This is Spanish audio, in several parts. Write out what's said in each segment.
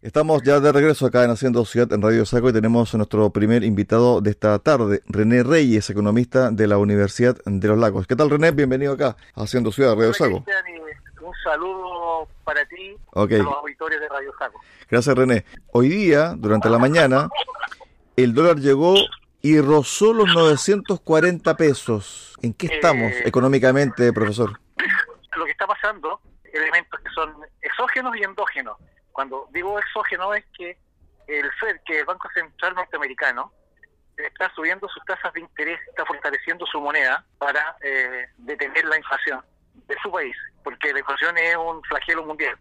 Estamos ya de regreso acá en Haciendo Ciudad en Radio Saco y tenemos a nuestro primer invitado de esta tarde, René Reyes, economista de la Universidad de los Lagos. ¿Qué tal René? Bienvenido acá a Haciendo Ciudad, Radio Saco. Un saludo para ti y los auditores de Radio Saco. Gracias René. Hoy día, durante la mañana, el dólar llegó y rozó los 940 pesos. ¿En qué estamos eh, económicamente, profesor? Lo que está pasando, elementos que son exógenos y endógenos cuando digo exógeno es que el FED, que el Banco Central Norteamericano, está subiendo sus tasas de interés, está fortaleciendo su moneda para eh, detener la inflación de su país, porque la inflación es un flagelo mundial.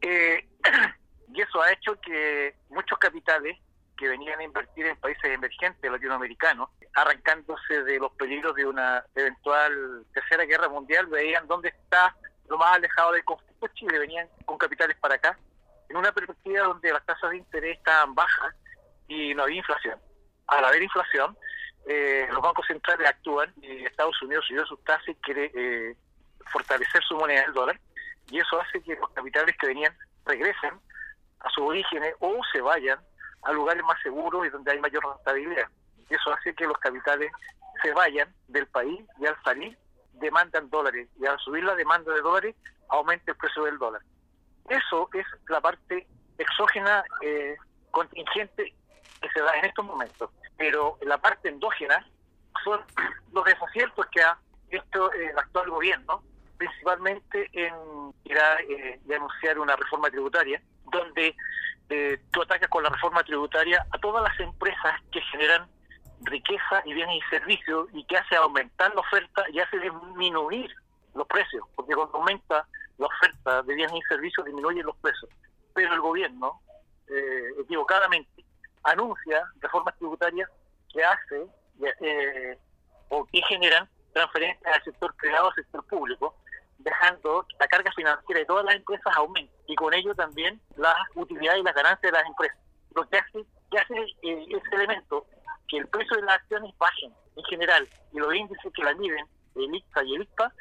Eh, y eso ha hecho que muchos capitales que venían a invertir en países emergentes latinoamericanos, arrancándose de los peligros de una eventual tercera guerra mundial, veían dónde está lo más alejado del conflicto Chile, venían con capitales para acá en una perspectiva donde las tasas de interés estaban bajas y no había inflación. Al haber inflación, eh, los bancos centrales actúan y Estados Unidos subió sus tasas y quiere eh, fortalecer su moneda, el dólar, y eso hace que los capitales que venían regresen a sus orígenes o se vayan a lugares más seguros y donde hay mayor rentabilidad. Y eso hace que los capitales se vayan del país y al salir demandan dólares y al subir la demanda de dólares aumenta el precio del dólar. Eso es la parte exógena eh, contingente que se da en estos momentos. Pero la parte endógena son los desaciertos que ha hecho el actual gobierno, principalmente en eh, anunciar una reforma tributaria, donde eh, tú atacas con la reforma tributaria a todas las empresas que generan riqueza y bienes y servicios y que hace aumentar la oferta y hace disminuir los precios, porque cuando aumenta la oferta de bienes y servicios disminuyen los precios. Pero el gobierno, eh, equivocadamente, anuncia reformas tributarias que hace eh, o que generan transferencias al sector privado al sector público, dejando la carga financiera de todas las empresas aumente y con ello también las utilidades y las ganancias de las empresas. Lo que hace, que hace eh, ese elemento que el precio de las acciones bajen en general y los índices que la miden, el ICTA y el ICPA,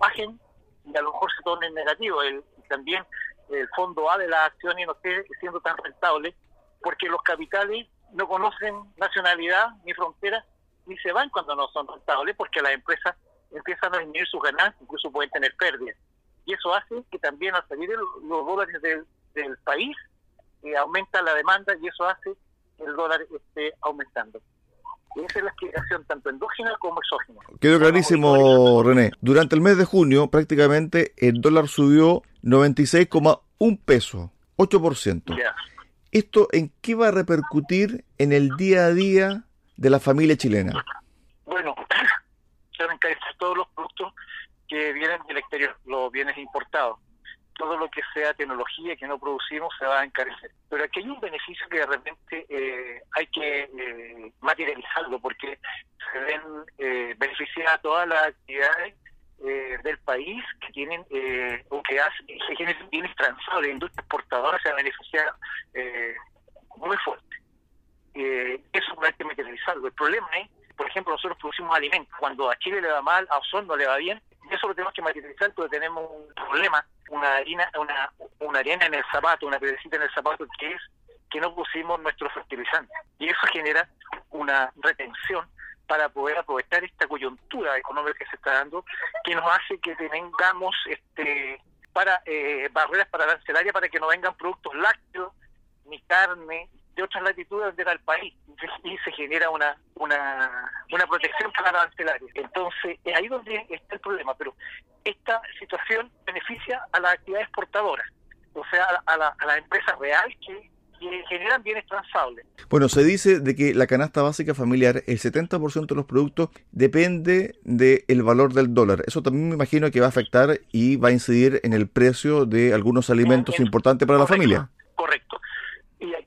bajen y a lo mejor se torne negativo. El, también el fondo A de las acciones no esté siendo tan rentable porque los capitales no conocen nacionalidad ni frontera ni se van cuando no son rentables porque las empresas empiezan a disminuir sus ganancias, incluso pueden tener pérdidas. Y eso hace que también al salir los dólares del, del país eh, aumenta la demanda y eso hace que el dólar esté aumentando. Esa es la explicación tanto endógena como exógena. Quedó clarísimo, René. Durante el mes de junio, prácticamente el dólar subió 96,1 pesos, 8%. ¿Esto en qué va a repercutir en el día a día de la familia chilena? Bueno, se van a encarecer todos los productos que vienen del exterior, los bienes importados todo lo que sea tecnología que no producimos se va a encarecer. Pero aquí hay un beneficio que de repente eh, hay que eh, materializarlo porque se ven eh, beneficiadas todas las actividades eh, del país que tienen o que hacen, generan bienes transables, la industria exportadora se va a beneficiar muy fuerte. eso hay que materializarlo. El problema es, por ejemplo, nosotros producimos alimentos. Cuando a Chile le va mal, a Osorno le va bien, eso lo tenemos que materializar porque tenemos un problema, una harina, una, una arena en el zapato, una piedrecita en el zapato que es que no pusimos nuestro fertilizante. Y eso genera una retención para poder aprovechar esta coyuntura económica que se está dando, que nos hace que tengamos este para eh, barreras para arancelaria para que no vengan productos lácteos ni carne de otras latitudes del país y se genera una una, una protección para la arancelaria. Entonces, es ahí donde está el problema, pero esta situación beneficia a las actividades exportadoras, o sea, a, la, a las empresas reales que, generan bienes transables. Bueno, se dice de que la canasta básica familiar, el 70% de los productos depende del valor del dólar. Eso también me imagino que va a afectar y va a incidir en el precio de algunos alimentos importantes para la familia. Correcto.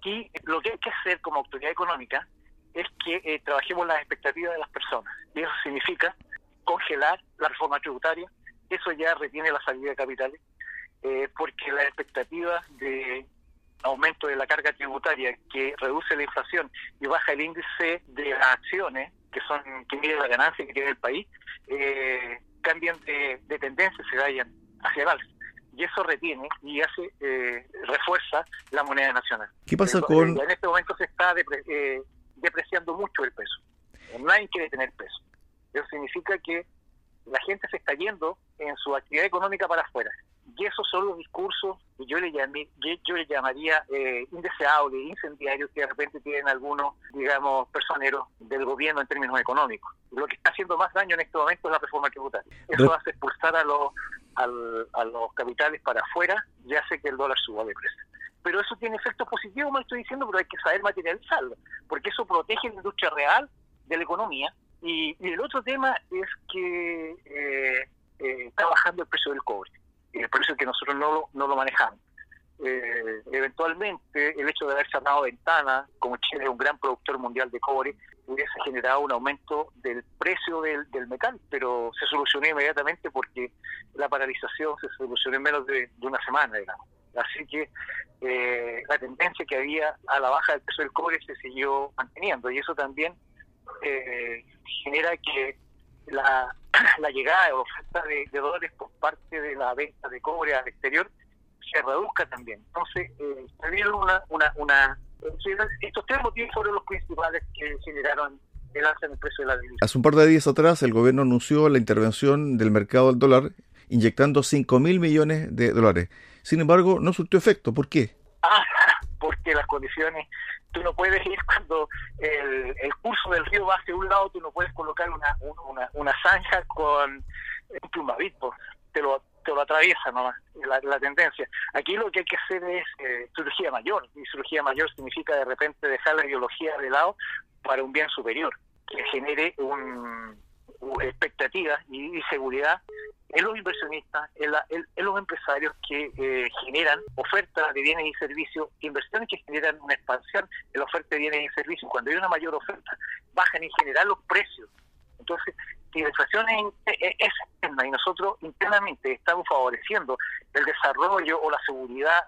Y lo que hay que hacer como autoridad económica es que eh, trabajemos las expectativas de las personas. Y eso significa congelar la reforma tributaria, eso ya retiene la salida de capitales, eh, porque las expectativas de aumento de la carga tributaria que reduce la inflación y baja el índice de las acciones, que son que mide la ganancia que tiene el país, eh, cambian de, tendencia, se vayan hacia el. Y eso retiene y hace eh, refuerza la moneda nacional. ¿Qué pasa con...? En este momento se está eh, depreciando mucho el peso. Nadie quiere tener peso. Eso significa que la gente se está yendo en su actividad económica para afuera. Y esos son los discursos que yo le, llamé, yo le llamaría eh, indeseables, incendiarios que de repente tienen algunos, digamos, personeros del gobierno en términos económicos. Lo que está haciendo más daño en este momento es la reforma tributaria. Eso hace expulsar a los, a los capitales para afuera y hace que el dólar suba de precio. Pero eso tiene efectos positivos, me estoy diciendo, pero hay que saber materializarlo, porque eso protege la industria real de la economía. Y, el otro tema es que eh, eh, está bajando el precio del cobre, el precio que nosotros no lo, no lo manejamos. Eh, eventualmente el hecho de haber cerrado ventanas, como Chile es un gran productor mundial de cobre, hubiese generado un aumento del precio del, metal, pero se solucionó inmediatamente porque la paralización se solucionó en menos de, una semana, digamos. Así que eh, la tendencia que había a la baja del precio del cobre se siguió manteniendo y eso también eh, genera que la, la llegada de oferta de dólares por parte de la venta de cobre al exterior se reduzca también. Entonces, eh, una, una, una, estos tres motivos fueron los principales que generaron el alza en el precio de la divisa. Hace un par de días atrás, el gobierno anunció la intervención del mercado del dólar inyectando 5 mil millones de dólares. Sin embargo, no surtió efecto. ¿Por qué? Ah, porque las condiciones, tú no puedes ir cuando el, el curso del río va hacia un lado, tú no puedes colocar una, una, una zanja con un plumavispo. Te lo, te lo atraviesa nomás la, tendencia. Aquí lo que hay que hacer es eh, cirugía mayor, y cirugía mayor significa de repente dejar la ideología de lado para un bien superior, que genere un, expectativa y, seguridad en los inversionistas, en, los empresarios que eh, generan ofertas de bienes y servicios, inversiones que generan una expansión en la oferta de bienes y servicios. Cuando hay una mayor oferta, bajan en general los precios. Entonces, si la inflación es, es, estamos favoreciendo el desarrollo o la seguridad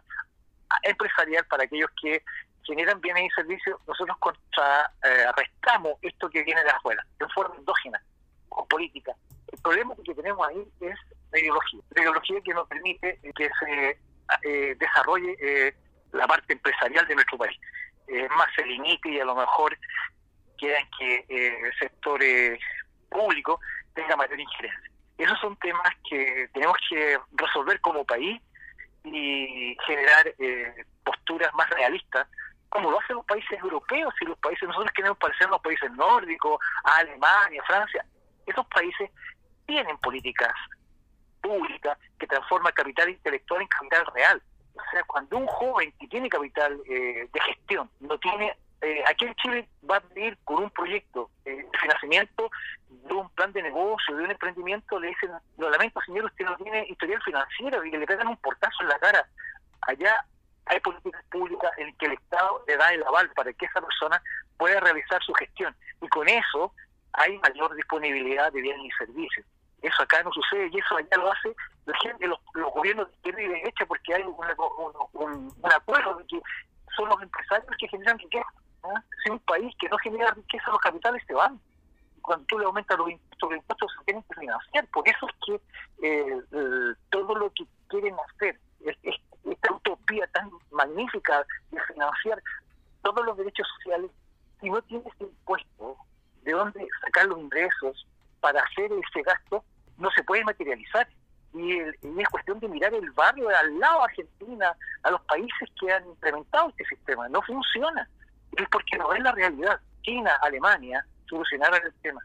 empresarial para aquellos que generan bienes y servicios, nosotros contrarrestamos eh, esto que viene de afuera, de forma endógena o política. El problema que tenemos ahí es la ideología, la ideología que nos permite que se eh, desarrolle eh, la parte empresarial de nuestro país. más se limite y a lo mejor quieran que el sector público tenga mayor injerencia. Esos son temas que tenemos que resolver como país y generar eh, posturas más realistas, como lo hacen los países europeos y los países, nosotros queremos parecer los países nórdicos, Alemania, Francia, esos países tienen políticas públicas que transforman capital intelectual en capital real. O sea, cuando un joven que tiene capital eh, de gestión no tiene eh, aquí en Chile va a venir con un proyecto de financiamiento de un plan de negocio, de un emprendimiento, le dicen, lo lamento señor, usted no tiene historial financiero y le pegan un portazo en la cara. Allá hay políticas públicas en que el Estado le da el aval para que esa persona pueda realizar su gestión. Y con eso hay mayor disponibilidad de bienes y servicios. Eso acá no sucede y eso allá lo hace la gente, los, gobiernos de izquierda y de derecha porque hay un, un acuerdo de que son los empresarios que generan riqueza si un país que no genera riqueza, los capitales se van. Cuando tú le aumentas los impuestos, los impuestos se tienen que financiar. Por eso es que eh, todo lo que quieren hacer, es, esta utopía tan magnífica de financiar todos los derechos sociales, si no tienes impuesto de dónde sacar los ingresos para hacer ese gasto, no se puede materializar. Y, y, es cuestión de mirar el barrio de al lado, Argentina, a los países que han implementado este sistema. No funciona es porque no es la realidad. China, Alemania solucionaron el tema.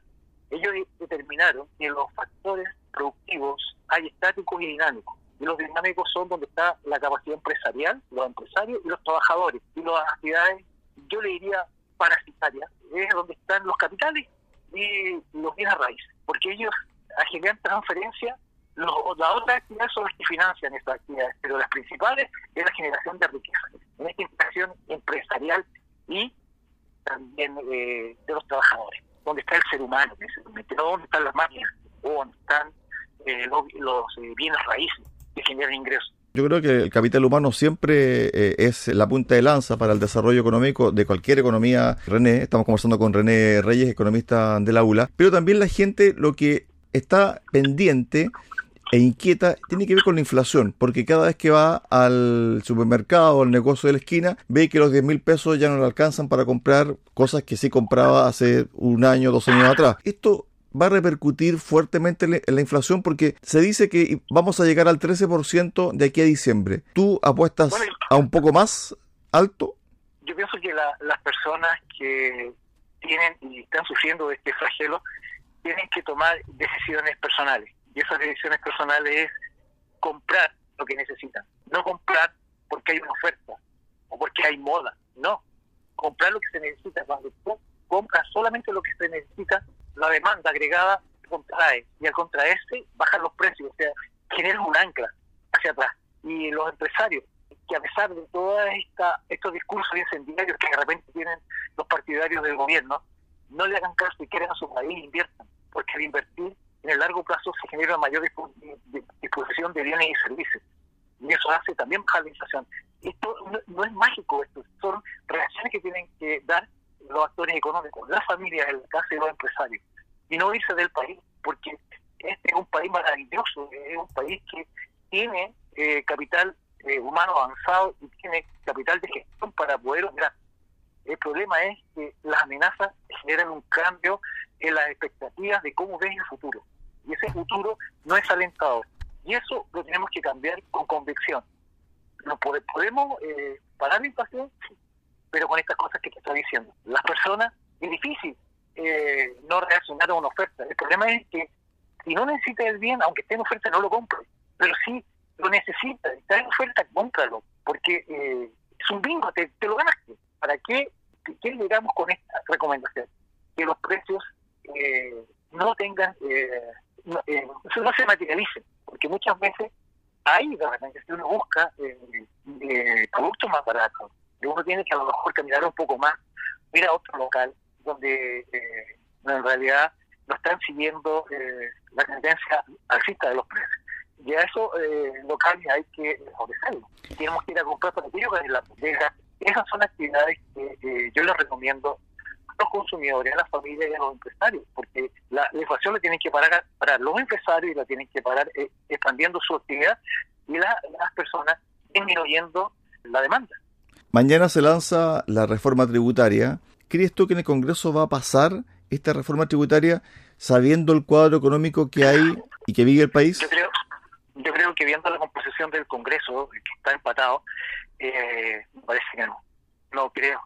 Ellos determinaron que los factores productivos hay estáticos y dinámicos. Y los dinámicos son donde está la capacidad empresarial, los empresarios y los trabajadores. Y las actividades, yo le diría parasitarias, es donde están los capitales y los bienes raíces. Porque ellos generan transferencia, las otras actividades son las que financian estas actividades, pero las principales es la generación de riqueza. En esta empresarial y también eh, de los trabajadores, donde está el ser humano, donde están las máquinas o donde están eh, los, eh, bienes raíces que generan ingresos. Yo creo que el capital humano siempre es la punta de lanza para el desarrollo económico de cualquier economía. René, estamos conversando con René Reyes, economista de la ULA, pero también la gente lo que está pendiente e inquieta tiene que ver con la inflación, porque cada vez que va al supermercado o al negocio de la esquina, ve que los 10 mil pesos ya no le alcanzan para comprar cosas que sí compraba hace un año, dos años atrás. Esto va a repercutir fuertemente en la inflación porque se dice que vamos a llegar al 13% de aquí a diciembre. ¿Tú apuestas a un poco más alto? Yo pienso que las personas que tienen y están sufriendo de este flagelo tienen que tomar decisiones personales. Y esas decisiones personales es comprar lo que necesitan. No comprar porque hay una oferta o porque hay moda. No. Comprar lo que se necesita. Cuando tú compras solamente lo que se necesita, la demanda agregada contrae y al contraerse bajan los precios, o sea, genera un ancla hacia atrás. Y los empresarios, que a pesar de todos estos discursos incendiarios que de repente tienen los partidarios del gobierno, no le hagan caso y quieren a su país inviertan, porque al invertir en el largo plazo se genera mayor disposición de bienes y servicios. Y eso hace también bajar la inflación. Esto no, es mágico, esto son reacciones que tienen que dar los actores económicos, las familias, el caso de los empresarios, y no irse del país, porque este es un país maravilloso, es un país que tiene eh, capital eh, humano avanzado y tiene capital de gestión para poder operar. El problema es que las amenazas generan un cambio en las expectativas de cómo ves el futuro. Y ese futuro no es alentador. Y eso lo tenemos que cambiar con convicción. No podemos eh, parar la inflación, pero con estas cosas que te estoy diciendo. Las personas, es difícil eh, no reaccionar a una oferta. El problema es que si no necesitas el bien, aunque esté en oferta, no lo compres. Pero si lo necesitas, está en oferta, cómpralo, porque eh, es un bingo, te, lo ganaste. ¿Para qué, qué llegamos con esta recomendación? Que los precios eh, no tengan, no se materialicen, porque muchas veces hay de repente, si uno busca productos más baratos, uno tiene que a lo mejor caminar un poco más, ir a otro local donde eh, en realidad no están siguiendo eh, la tendencia alcista de los precios. Y a esos eh, locales hay que ofrecerlo. Tenemos que ir a comprar para que la bodega. Esas son actividades que yo les recomiendo a los consumidores, a las familias y a los empresarios, porque la, inflación la tienen que parar para los empresarios y la tienen que parar expandiendo su actividad y las personas disminuyendo la demanda. Mañana se lanza la reforma tributaria. ¿Crees tú que en el Congreso va a pasar esta reforma tributaria sabiendo el cuadro económico que hay y que vive el país? Yo creo, yo creo que viendo la composición del Congreso, que está empatado, eh, me parece que no. No creo.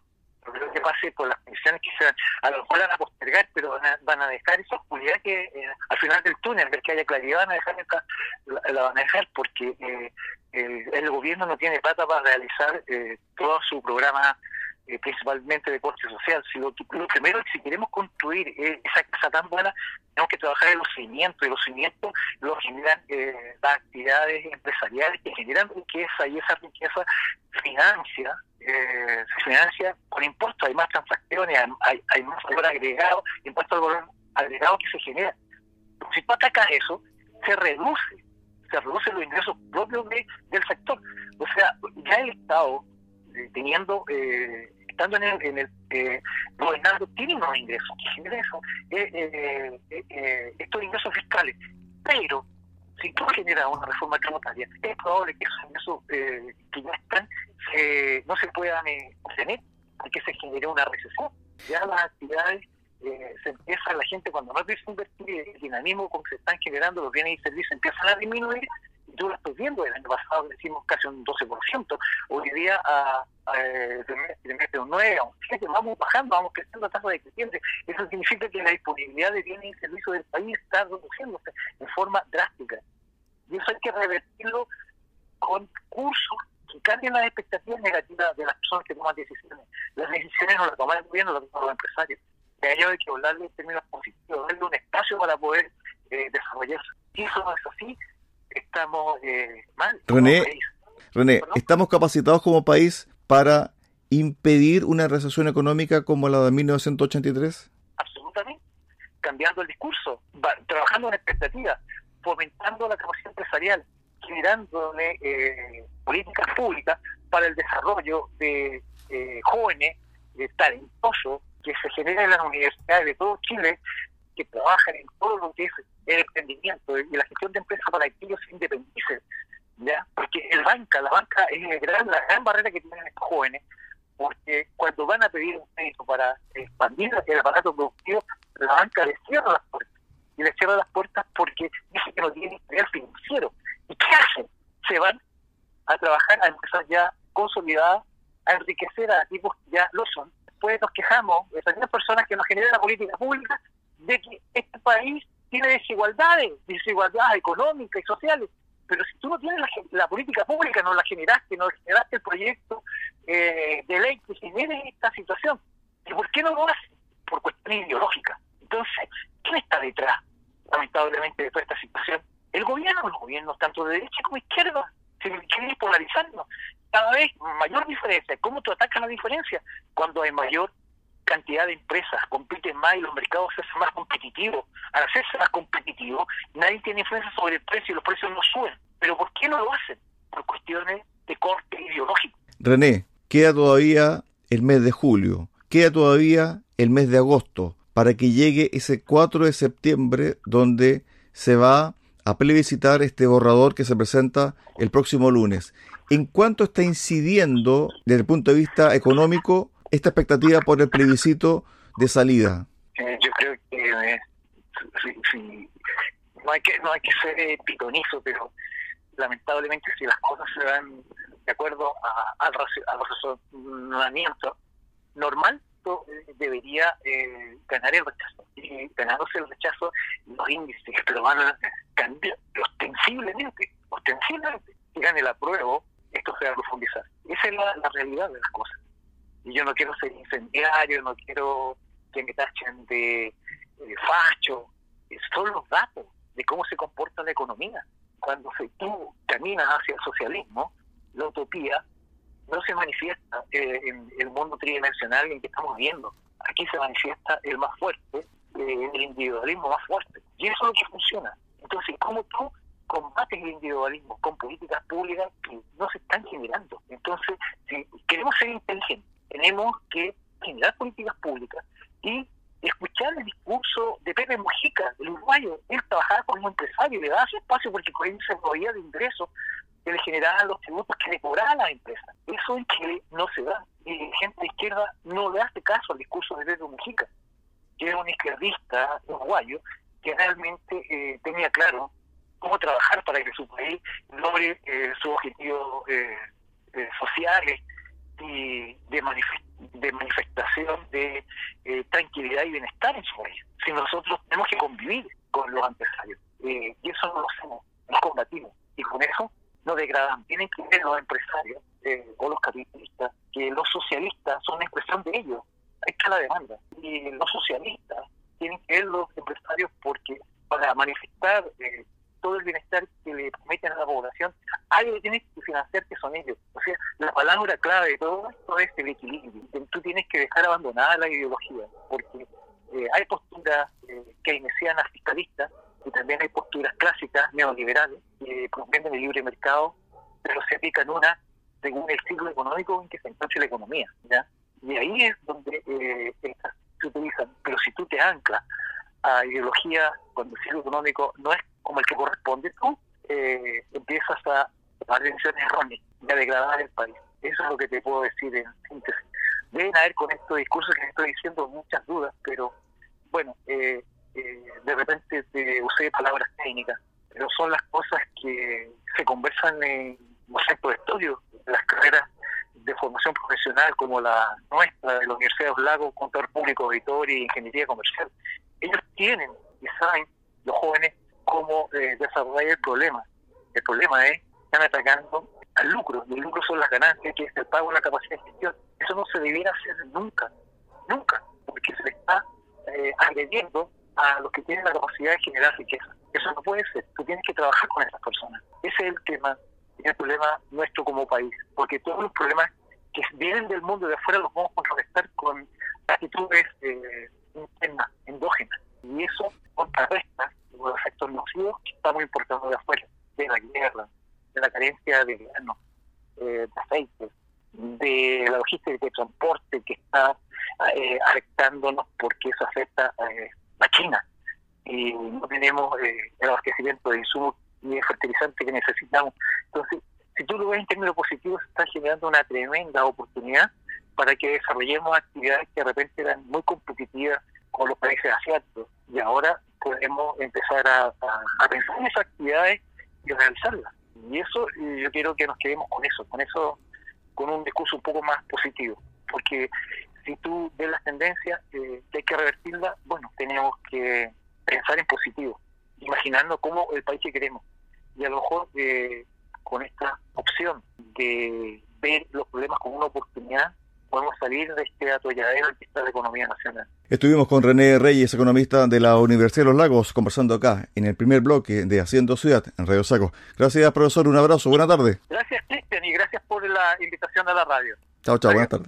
Creo que pase por las condiciones que sean. A lo mejor van a postergar, pero van a, dejar esa oscuridad que eh, al final del túnel, ver que haya claridad, van a dejar, la, van a dejar porque eh, el, gobierno no tiene plata para realizar eh, todo su programa eh, principalmente de corte social. Si lo, primero si queremos construir eh, esa casa tan buena, tenemos que trabajar en los cimientos, y los cimientos los generan las actividades empresariales que generan riqueza y esa riqueza financia, se financia con impuestos, hay más transacciones, hay, hay más valor agregado, impuestos al valor agregado que se genera. Si tú atacas eso, se reduce se reducen los ingresos propios del sector. O sea, ya el Estado, eh, teniendo, eh, estando en el, en el eh, tiene unos ingresos que eso, estos ingresos fiscales. Pero, si tú generas una reforma tributaria, es probable que esos ingresos que ya están no se puedan obtener porque se genere una recesión. Ya las actividades eh, se empieza la gente cuando no empieza a invertir el dinamismo con que se están generando los bienes y servicios empiezan a disminuir y tú lo estás viendo el año pasado decimos casi un 12% hoy día a, a, de un 9 a un 7 vamos bajando vamos creciendo a tasa de creciente eso significa que la disponibilidad de bienes y servicios del país está reduciéndose en forma drástica. Y eso hay que revertirlo con cursos que cambien las expectativas negativas de las personas que toman decisiones. Las decisiones no las toman el gobierno las toman los empresarios. De ello hay que hablarle en términos positivos, darle un espacio para poder eh, desarrollarse. Si eso no es así, estamos eh, mal. René, René ¿estamos capacitados como país para impedir una recesión económica como la de 1983? Absolutamente. Cambiando el discurso, trabajando en expectativas, fomentando la capacidad empresarial, generándole eh, políticas públicas para el desarrollo de eh, jóvenes talentosos que se genera en las universidades de todo Chile que trabajan en todo lo que es el emprendimiento y la gestión de empresas para que ellos ¿ya? Porque el banca, la banca es gran, la gran barrera que tienen estos jóvenes, porque cuando van a pedir un crédito para expandir el aparato productivo, la banca les cierra las puertas. Y les cierra las puertas porque dice que no tiene historial financiero. ¿Y qué hacen? Se van a trabajar a empresas ya consolidadas, a enriquecer a tipos que ya lo son. Después nos quejamos, esas personas que nos generan la política pública, de que este país tiene desigualdades, desigualdades económicas y sociales. Pero si tú no tienes la, política pública, no la generaste, no generaste el proyecto eh, de ley que genere esta situación. ¿Y por qué no lo haces? Por cuestiones ideológicas. Entonces, ¿quién está detrás, lamentablemente, de toda esta situación? El gobierno, los gobiernos tanto de derecha como de izquierda, se quieren polarizando. Cada vez mayor diferencia. ¿Cómo tú atacas la diferencia? Cuando hay mayor cantidad de empresas compiten más y los mercados se hacen más competitivos. Al hacerse más competitivos, nadie tiene influencia sobre el precio y los precios no suben. ¿Pero por qué no lo hacen? Por cuestiones de corte ideológico. René, queda todavía el mes de julio, queda todavía el mes de agosto para que llegue ese 4 de septiembre donde se va a plebiscitar este borrador que se presenta el próximo lunes. ¿En cuánto está incidiendo desde el punto de vista económico esta expectativa por el plebiscito de salida? Eh, yo creo que eh, no hay que no hay que ser eh, pitonizo, pero lamentablemente si las cosas se dan de acuerdo a, al, razonamiento normal, debería ganar el rechazo. Y ganándose el rechazo, los índices pero van a cambiar ostensiblemente, ostensiblemente, si gane el apruebo, esto se va a profundizar. Esa es la realidad de las cosas yo no quiero ser incendiario, no quiero que me tachen de, facho, son los datos de cómo se comporta la economía. Cuando tú caminas hacia el socialismo, la utopía no se manifiesta eh, en el mundo tridimensional en que estamos viendo. Aquí se manifiesta el más fuerte, eh, el individualismo más fuerte. Y eso es lo que funciona. Entonces, ¿cómo tú combates el individualismo con políticas públicas que no se están generando? Entonces, si queremos ser inteligentes, tenemos que generar políticas públicas y escuchar el discurso de Pepe Mujica, el uruguayo. Él trabajaba como empresario, le daba su espacio porque con él se movía de ingresos que le generaban los tributos que le cobraban a la empresa. Eso en Chile no se da. Y gente de izquierda no le hace caso al discurso de Pepe Mujica, que era un izquierdista uruguayo que realmente eh, tenía claro cómo trabajar para que su país logre eh, sus objetivos eh, eh sociales y de, de manifestación de eh, tranquilidad y bienestar en su país. Si nosotros tenemos que convivir con los empresarios, eh, y eso no lo hacemos, no combatimos, y con eso no degradan. Tienen que ver los empresarios eh, o los capitalistas que los socialistas son una expresión de ellos. Ahí está la demanda. Y los socialistas tienen que ver los empresarios porque para manifestar todo el bienestar que le prometen a la población, alguien que tiene financiar que son ellos. O sea, la palabra clave de todo esto es el equilibrio. Tú tienes que dejar abandonada la ideología, porque eh, hay posturas eh, keynesianas fiscalistas y también hay posturas clásicas neoliberales que prometen el libre mercado, pero se aplican una según el ciclo económico en que se encuentra la economía. ¿ya? Y ahí es donde eh, se utilizan. Pero si tú te anclas a ideología cuando el ciclo económico no es como el que corresponde, tú eh, empiezas a decisiones erróneas y a degradar el país. Eso es lo que te puedo decir en síntesis. Deben haber con estos discursos que estoy diciendo muchas dudas, pero bueno, eh, eh, de repente te usé palabras técnicas, pero son las cosas que se conversan en los centros de estudio, las carreras de formación profesional como la nuestra, de la Universidad de los Lagos, Contador Público, Auditorio y Ingeniería Comercial. Ellos tienen y saben, los jóvenes, cómo eh, desarrollar el problema. El problema es están atacando al lucro, y el lucro son las ganancias, que es el pago de la capacidad de gestión. Eso no se debiera hacer nunca, nunca, porque se está eh, agrediendo a los que tienen la capacidad de generar riqueza. Eso no puede ser, tú tienes que trabajar con esas personas. Ese es el tema, el problema nuestro como país, porque todos los problemas que vienen del mundo de afuera los vamos a contrarrestar con actitudes eh, internas, endógenas, y eso contrarresta los efectos nocivos que estamos importando de afuera, de la guerra, de la carencia de grano, eh, de aceite, de la logística de transporte que está eh, afectándonos porque eso afecta eh, a China. y no tenemos eh, el abastecimiento de insumos ni de fertilizantes que necesitamos. Entonces, si tú lo ves en términos positivos, está generando una tremenda oportunidad para que desarrollemos actividades que de repente eran muy competitivas con los países asiáticos y ahora podemos empezar a, a pensar en esas actividades y realizarlas. Y eso yo quiero que nos quedemos con eso, con eso, con un discurso un poco más positivo, porque si tú ves las tendencias eh, que hay que revertirlas, bueno, tenemos que pensar en positivo, imaginando cómo el país que queremos. Y a lo mejor eh, con esta opción de ver los problemas como una oportunidad, podemos salir de este atolladero que está la economía nacional. Estuvimos con René Reyes, economista de la Universidad de los Lagos, conversando acá en el primer bloque de Haciendo Ciudad en Radio Saco. Gracias, profesor. Un abrazo. Buenas tardes. Gracias, Cristian, y gracias por la invitación a la radio. Chao, chao. Buenas tardes.